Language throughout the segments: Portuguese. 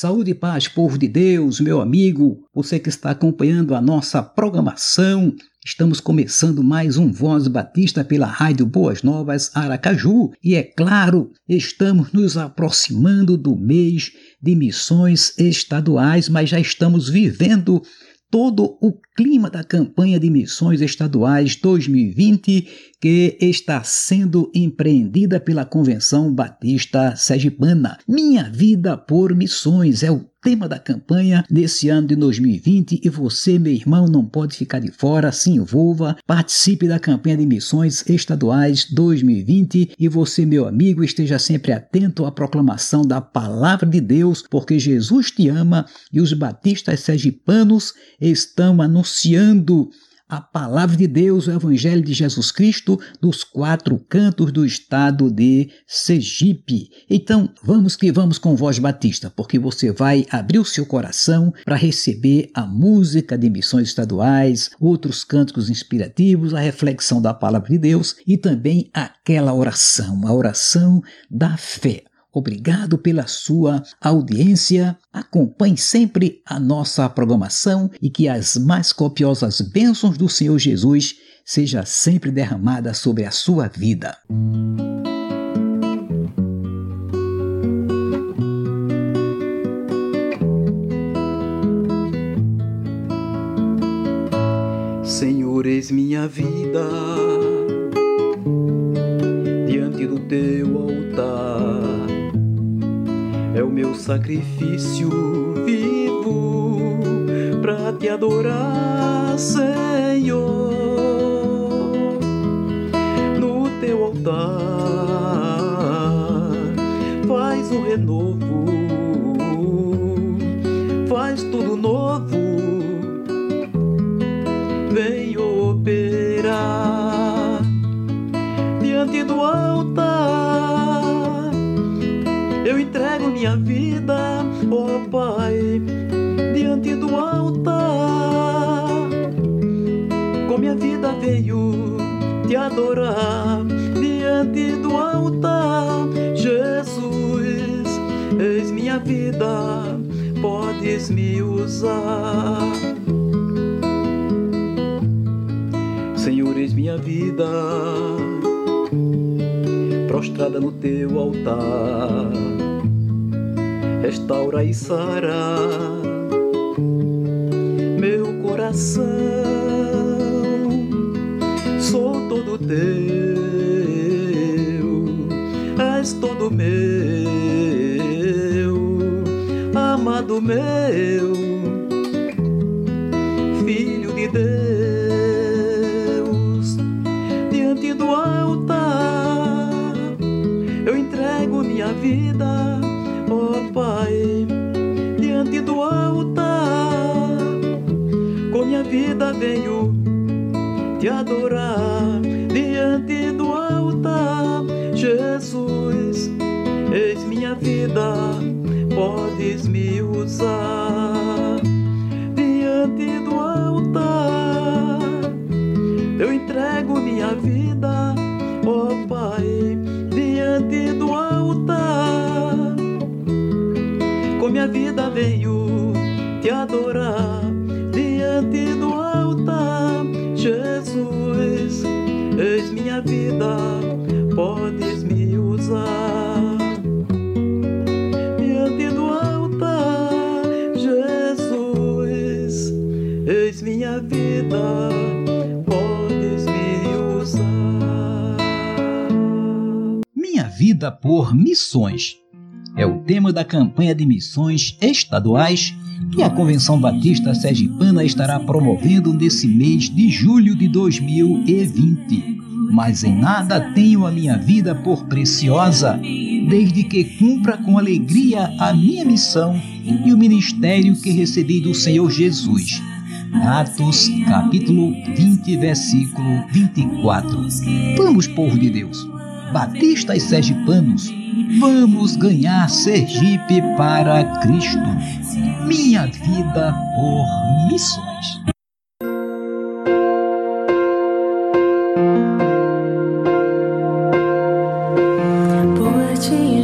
Saúde e paz, povo de Deus, meu amigo, você que está acompanhando a nossa programação. Estamos começando mais um Voz Batista pela Rádio Boas Novas Aracaju e, é claro, estamos nos aproximando do mês de missões estaduais, mas já estamos vivendo todo o clima da campanha de missões estaduais 2020 que está sendo empreendida pela Convenção Batista Sergipana. Minha Vida por Missões é o tema da campanha desse ano de 2020 e você, meu irmão, não pode ficar de fora, se envolva, participe da campanha de missões estaduais 2020 e você, meu amigo, esteja sempre atento à proclamação da palavra de Deus, porque Jesus te ama e os batistas sergipanos estão anunciando a palavra de Deus, o Evangelho de Jesus Cristo, dos quatro cantos do estado de Sergipe. Então, vamos que vamos com voz batista, porque você vai abrir o seu coração para receber a música de missões estaduais, outros cânticos inspirativos, a reflexão da palavra de Deus e também aquela oração, a oração da fé. Obrigado pela sua audiência. Acompanhe sempre a nossa programação e que as mais copiosas bênçãos do Senhor Jesus seja sempre derramada sobre a sua vida. Senhor, eis minha vida diante do teu altar meu sacrifício vivo para te adorar, Senhor, no teu altar. Faz o renovo, faz tudo novo, vem operar minha vida, oh Pai, diante do altar. Com minha vida veio te adorar diante do altar. Jesus, eis minha vida, podes me usar. Senhor, eis minha vida prostrada no teu altar restaura e sara meu coração. Sou todo teu, és todo meu, amado meu, vida, podes me usar. Diante do altar, eu entrego minha vida, ó Pai, diante do altar com minha vida veio Por missões é o tema da campanha de missões estaduais que a Convenção Batista Sergipana estará promovendo nesse mês de julho de 2020. mas em nada tenho a minha vida por preciosa, desde que cumpra com alegria a minha missão e o ministério que recebi do Senhor Jesus. Atos, capítulo 20, versículo 24. Vamos, povo de Deus, batistas sergipanos, vamos ganhar Sergipe para Cristo. Minha vida por missões. Abra o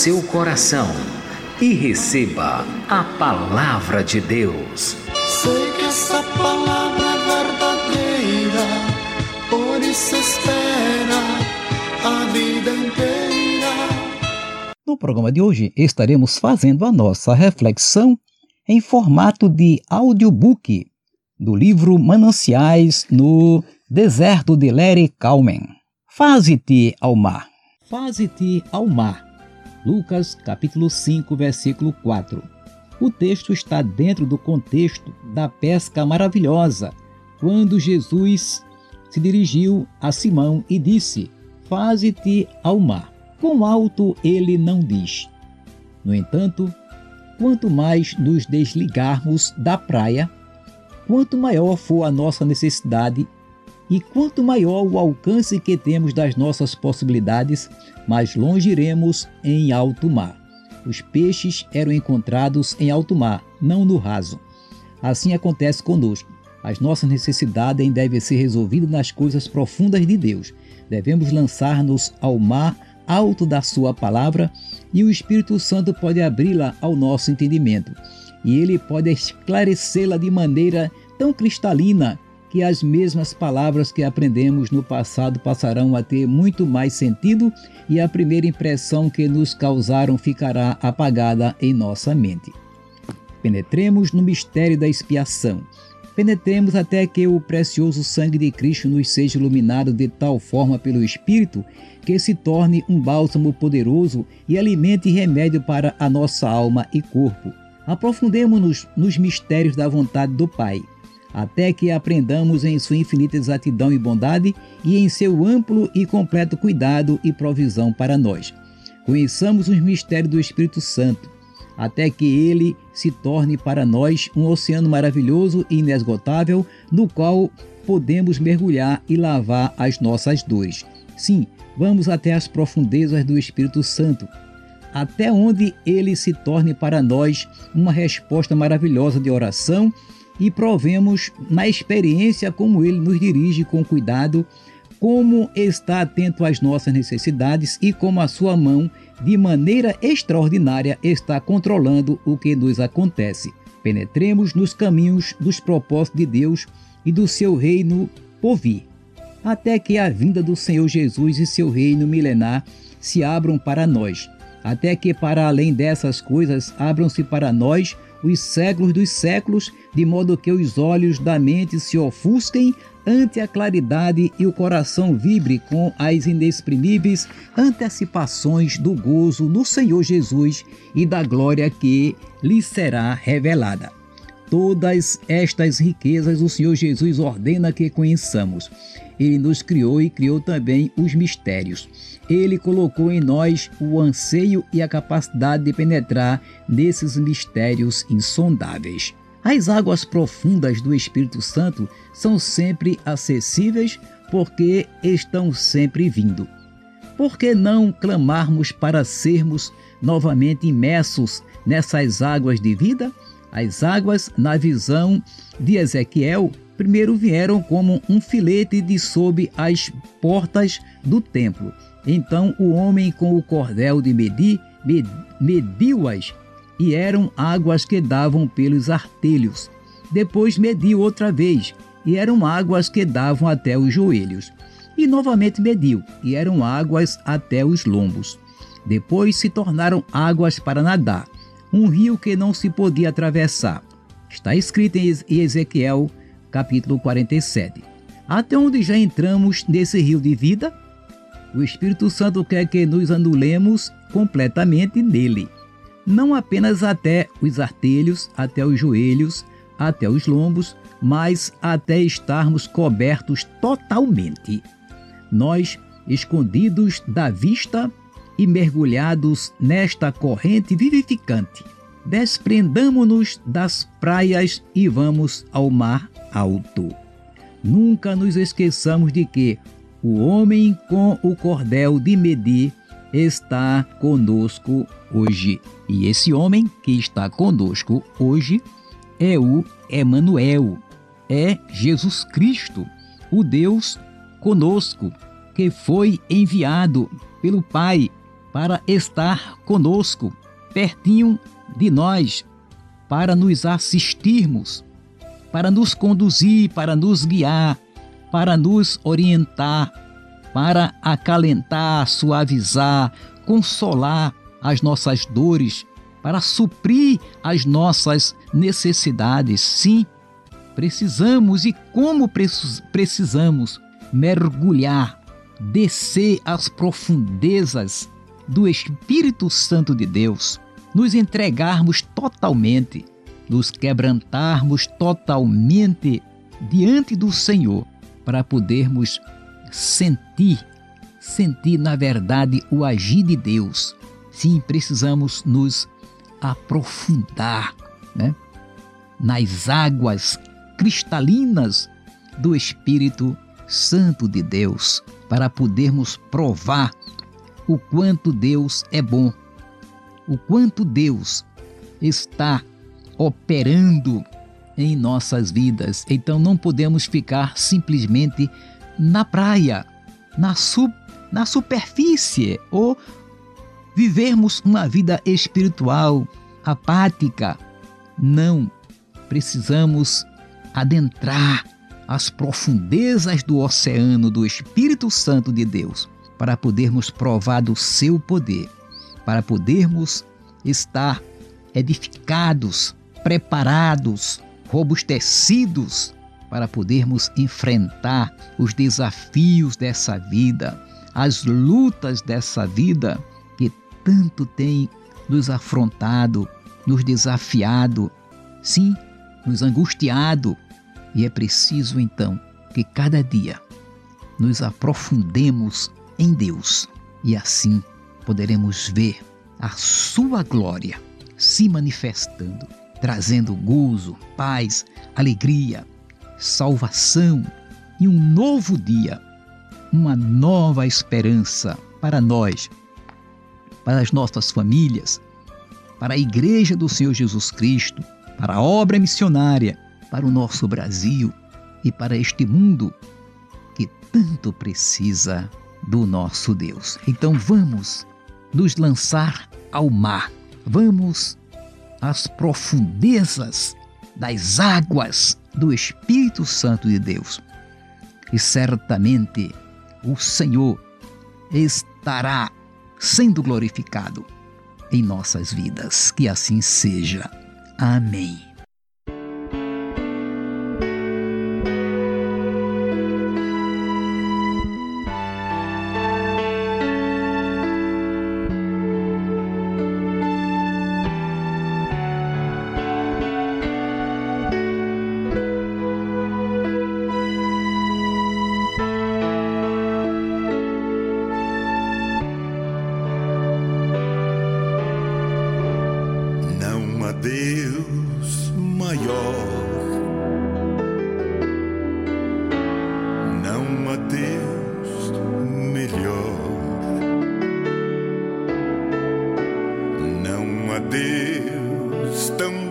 seu coração e receba a palavra de Deus. Sei que essa palavra é verdadeira, por isso espera a vida inteira. No programa de hoje estaremos fazendo a nossa reflexão em formato de audiobook do livro Mananciais no Deserto de Larry Calmen. Faze-te ao mar. Faze-te ao mar. Lucas capítulo 5, versículo 4. O texto está dentro do contexto da pesca maravilhosa, quando Jesus se dirigiu a Simão e disse: Faze-te ao mar. Com alto ele não diz. No entanto, quanto mais nos desligarmos da praia, quanto maior for a nossa necessidade e quanto maior o alcance que temos das nossas possibilidades, mais longe iremos em alto mar. Os peixes eram encontrados em alto mar, não no raso. Assim acontece conosco. As nossas necessidades devem ser resolvidas nas coisas profundas de Deus. Devemos lançar-nos ao mar alto da Sua palavra e o Espírito Santo pode abri-la ao nosso entendimento. E ele pode esclarecê-la de maneira tão cristalina que as mesmas palavras que aprendemos no passado passarão a ter muito mais sentido e a primeira impressão que nos causaram ficará apagada em nossa mente. Penetremos no mistério da expiação. Penetremos até que o precioso sangue de Cristo nos seja iluminado de tal forma pelo Espírito que se torne um bálsamo poderoso e alimente e remédio para a nossa alma e corpo. Aprofundemos-nos nos mistérios da vontade do Pai, até que aprendamos em sua infinita exatidão e bondade e em seu amplo e completo cuidado e provisão para nós. Conheçamos os mistérios do Espírito Santo até que ele se torne para nós um oceano maravilhoso e inesgotável, no qual podemos mergulhar e lavar as nossas dores. Sim, vamos até as profundezas do Espírito Santo, até onde ele se torne para nós uma resposta maravilhosa de oração e provemos na experiência como ele nos dirige com cuidado, como está atento às nossas necessidades e como a sua mão de maneira extraordinária, está controlando o que nos acontece. Penetremos nos caminhos dos propósitos de Deus e do seu reino por vir, até que a vinda do Senhor Jesus e seu reino milenar se abram para nós, até que para além dessas coisas abram-se para nós os séculos dos séculos, de modo que os olhos da mente se ofusquem ante a claridade e o coração vibre com as inexprimíveis antecipações do gozo no Senhor Jesus e da glória que lhe será revelada. Todas estas riquezas o Senhor Jesus ordena que conheçamos. Ele nos criou e criou também os mistérios. Ele colocou em nós o anseio e a capacidade de penetrar nesses mistérios insondáveis. As águas profundas do Espírito Santo são sempre acessíveis porque estão sempre vindo. Por que não clamarmos para sermos novamente imersos nessas águas de vida? As águas, na visão de Ezequiel, primeiro vieram como um filete de sob as portas do templo. Então o homem com o cordel de medir mediu-as e eram águas que davam pelos artelhos. Depois mediu outra vez, e eram águas que davam até os joelhos. E novamente mediu, e eram águas até os lombos. Depois se tornaram águas para nadar, um rio que não se podia atravessar. Está escrito em Ezequiel, capítulo 47. Até onde já entramos nesse rio de vida? O Espírito Santo quer que nos anulemos completamente nele não apenas até os artelhos, até os joelhos, até os lombos, mas até estarmos cobertos totalmente. Nós, escondidos da vista e mergulhados nesta corrente vivificante, desprendamo-nos das praias e vamos ao mar alto. Nunca nos esqueçamos de que o homem com o cordel de medir está conosco hoje. E esse homem que está conosco hoje é o Emanuel, é Jesus Cristo, o Deus conosco, que foi enviado pelo Pai para estar conosco, pertinho de nós, para nos assistirmos, para nos conduzir, para nos guiar, para nos orientar, para acalentar, suavizar, consolar as nossas dores, para suprir as nossas necessidades. Sim, precisamos e como precisamos mergulhar, descer às profundezas do Espírito Santo de Deus, nos entregarmos totalmente, nos quebrantarmos totalmente diante do Senhor para podermos sentir, sentir na verdade o agir de Deus. Sim, precisamos nos aprofundar né, nas águas cristalinas do Espírito Santo de Deus, para podermos provar o quanto Deus é bom, o quanto Deus está operando em nossas vidas. Então não podemos ficar simplesmente na praia, na, su na superfície ou vivermos uma vida espiritual apática. Não, precisamos adentrar as profundezas do oceano do Espírito Santo de Deus para podermos provar do seu poder, para podermos estar edificados, preparados, robustecidos para podermos enfrentar os desafios dessa vida, as lutas dessa vida que tanto tem nos afrontado, nos desafiado, sim, nos angustiado. E é preciso então que cada dia nos aprofundemos em Deus. E assim poderemos ver a Sua glória se manifestando, trazendo gozo, paz, alegria, salvação e um novo dia, uma nova esperança para nós, para as nossas famílias, para a Igreja do Senhor Jesus Cristo, para a obra missionária, para o nosso Brasil e para este mundo que tanto precisa do nosso Deus. Então vamos nos lançar ao mar vamos às profundezas das águas do Espírito Santo de Deus. E certamente o Senhor estará sendo glorificado em nossas vidas. Que assim seja. Amém. Criou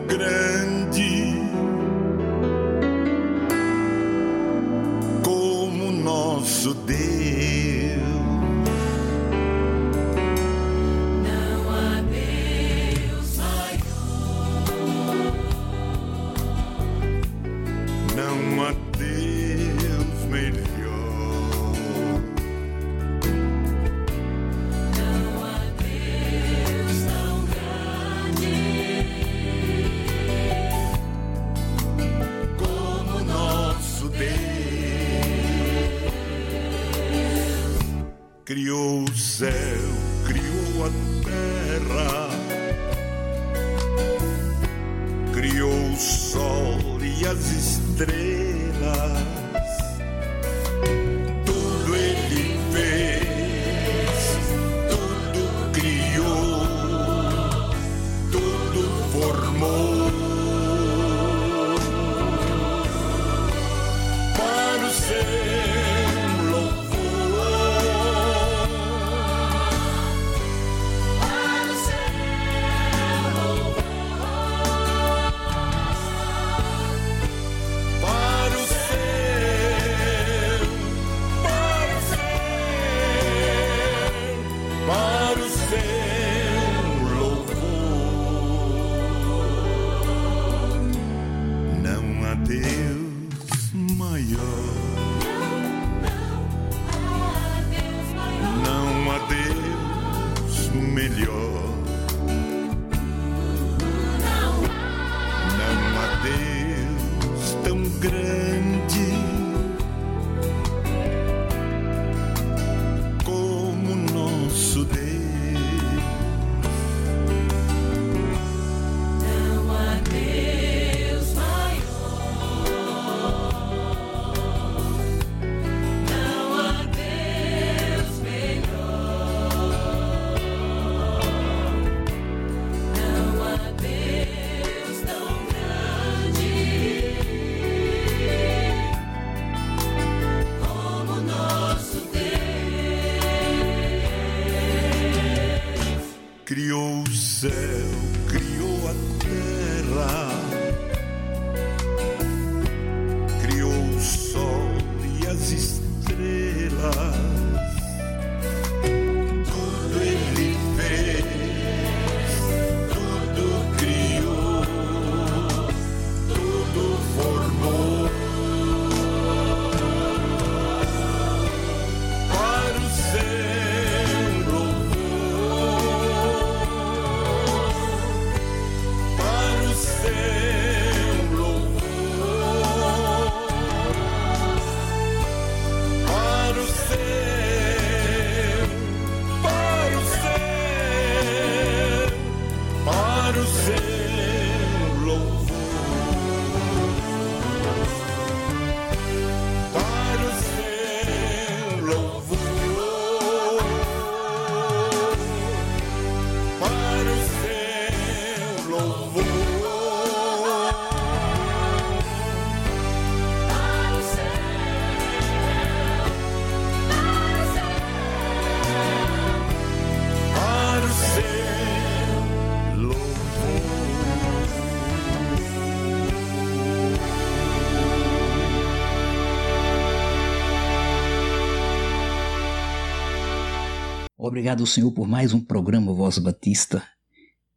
Obrigado, Senhor, por mais um programa Voz Batista.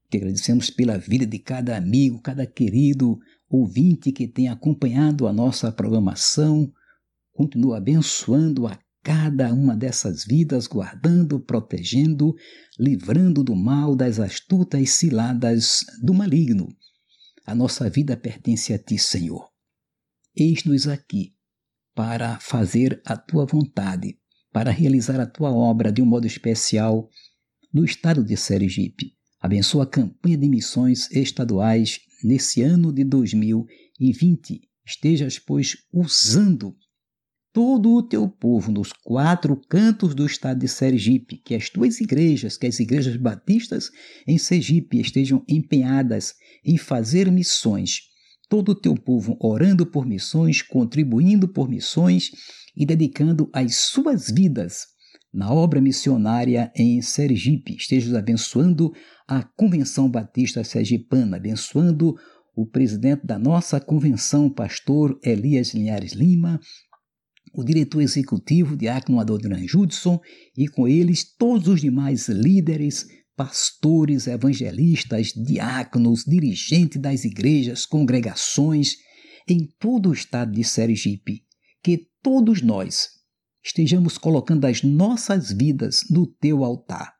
Te agradecemos pela vida de cada amigo, cada querido ouvinte que tem acompanhado a nossa programação. Continua abençoando a cada uma dessas vidas, guardando, protegendo, livrando do mal, das astutas ciladas do maligno. A nossa vida pertence a Ti, Senhor. Eis-nos aqui para fazer a Tua vontade para realizar a tua obra de um modo especial no estado de Sergipe. Abençoa a campanha de missões estaduais nesse ano de 2020. Estejas, pois, usando todo o teu povo nos quatro cantos do estado de Sergipe, que as tuas igrejas, que as igrejas batistas em Sergipe estejam empenhadas em fazer missões. Todo o teu povo orando por missões, contribuindo por missões e dedicando as suas vidas na obra missionária em Sergipe. Esteja abençoando a Convenção Batista Sergipana, abençoando o presidente da nossa convenção, pastor Elias Linhares Lima, o diretor executivo, Diácono Adoniran Judson, e com eles todos os demais líderes, pastores, evangelistas, diáconos, dirigentes das igrejas, congregações, em todo o estado de Sergipe todos nós estejamos colocando as nossas vidas no teu altar,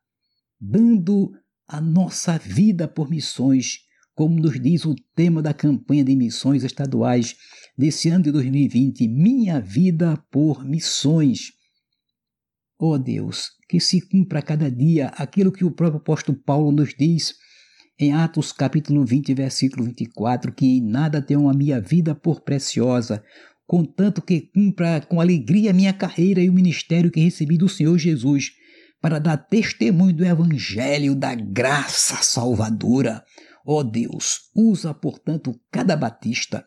dando a nossa vida por missões, como nos diz o tema da campanha de missões estaduais desse ano de 2020, Minha Vida por Missões. Ó oh Deus, que se cumpra a cada dia aquilo que o próprio apóstolo Paulo nos diz em Atos capítulo 20, versículo 24, que em nada tenho a minha vida por preciosa, contanto que cumpra com alegria minha carreira e o ministério que recebi do Senhor Jesus, para dar testemunho do Evangelho da graça salvadora. Ó oh Deus, usa, portanto, cada batista,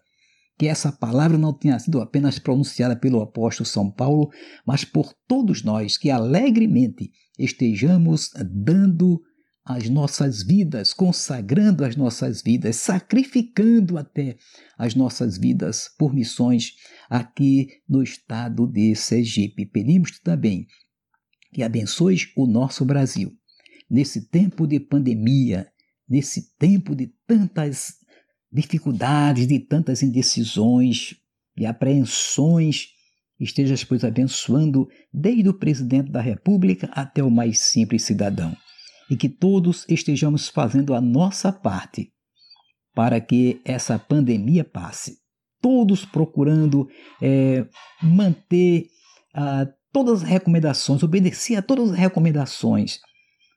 que essa palavra não tenha sido apenas pronunciada pelo apóstolo São Paulo, mas por todos nós que alegremente estejamos dando as nossas vidas, consagrando as nossas vidas, sacrificando até as nossas vidas por missões aqui no estado de Sergipe. Pedimos também que abençoes o nosso Brasil nesse tempo de pandemia, nesse tempo de tantas dificuldades, de tantas indecisões e apreensões. Estejas, pois, abençoando desde o presidente da República até o mais simples cidadão e que todos estejamos fazendo a nossa parte para que essa pandemia passe. Todos procurando é, manter ah, todas as recomendações, obedecer a todas as recomendações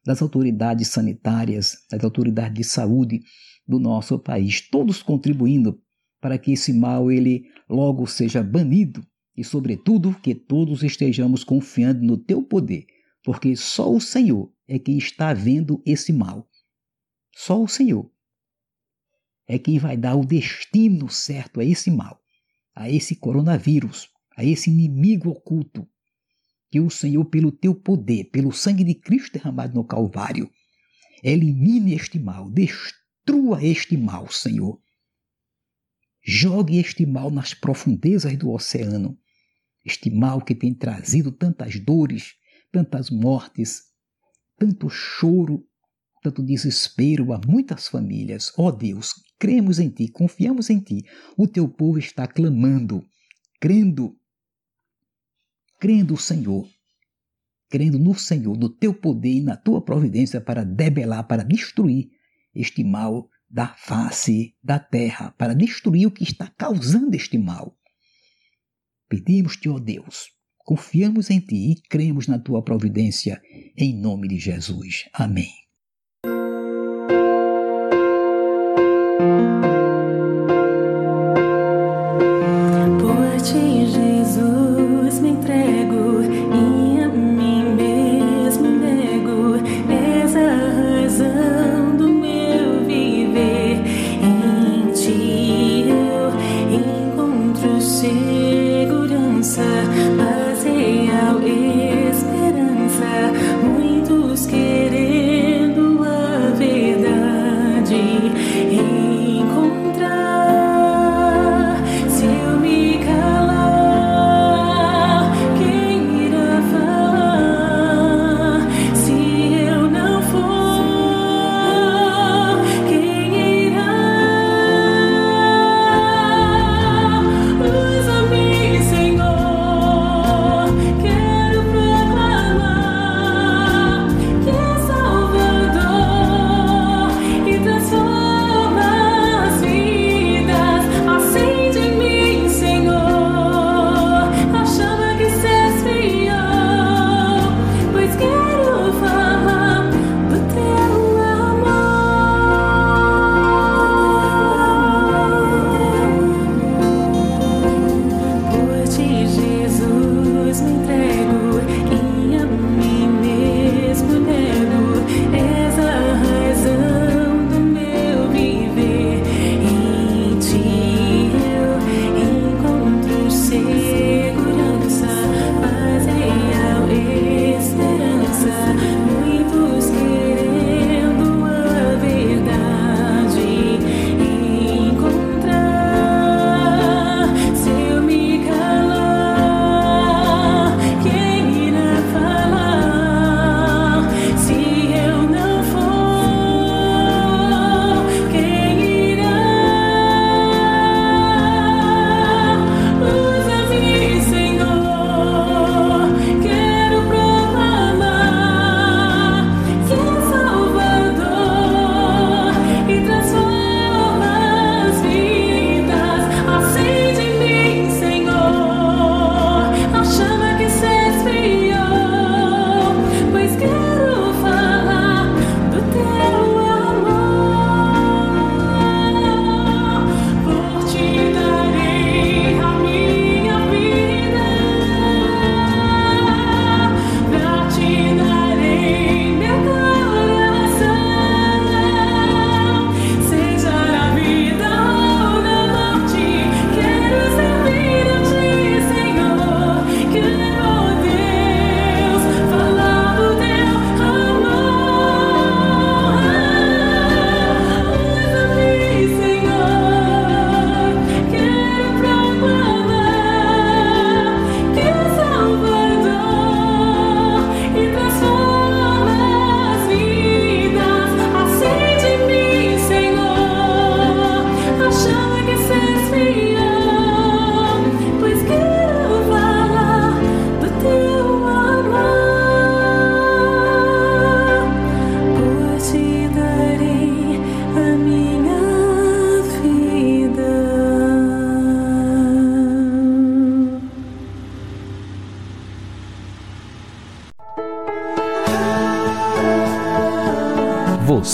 das autoridades sanitárias, das autoridades de saúde do nosso país, todos contribuindo para que esse mal ele logo seja banido e, sobretudo, que todos estejamos confiando no teu poder, porque só o Senhor é quem está vendo esse mal. Só o Senhor é quem vai dar o destino certo a esse mal, a esse coronavírus, a esse inimigo oculto que o Senhor, pelo teu poder, pelo sangue de Cristo derramado no Calvário, Elimine este mal, destrua este mal, Senhor. Jogue este mal nas profundezas do oceano. Este mal que tem trazido tantas dores, tantas mortes, tanto choro, tanto desespero a muitas famílias. Ó oh Deus, cremos em Ti, confiamos em Ti. O Teu povo está clamando, crendo, crendo, Senhor, crendo no Senhor, no Teu poder e na Tua providência para debelar, para destruir este mal da face da terra, para destruir o que está causando este mal. Pedimos-te, ó Deus, confiamos em Ti e cremos na Tua providência, em nome de Jesus. Amém.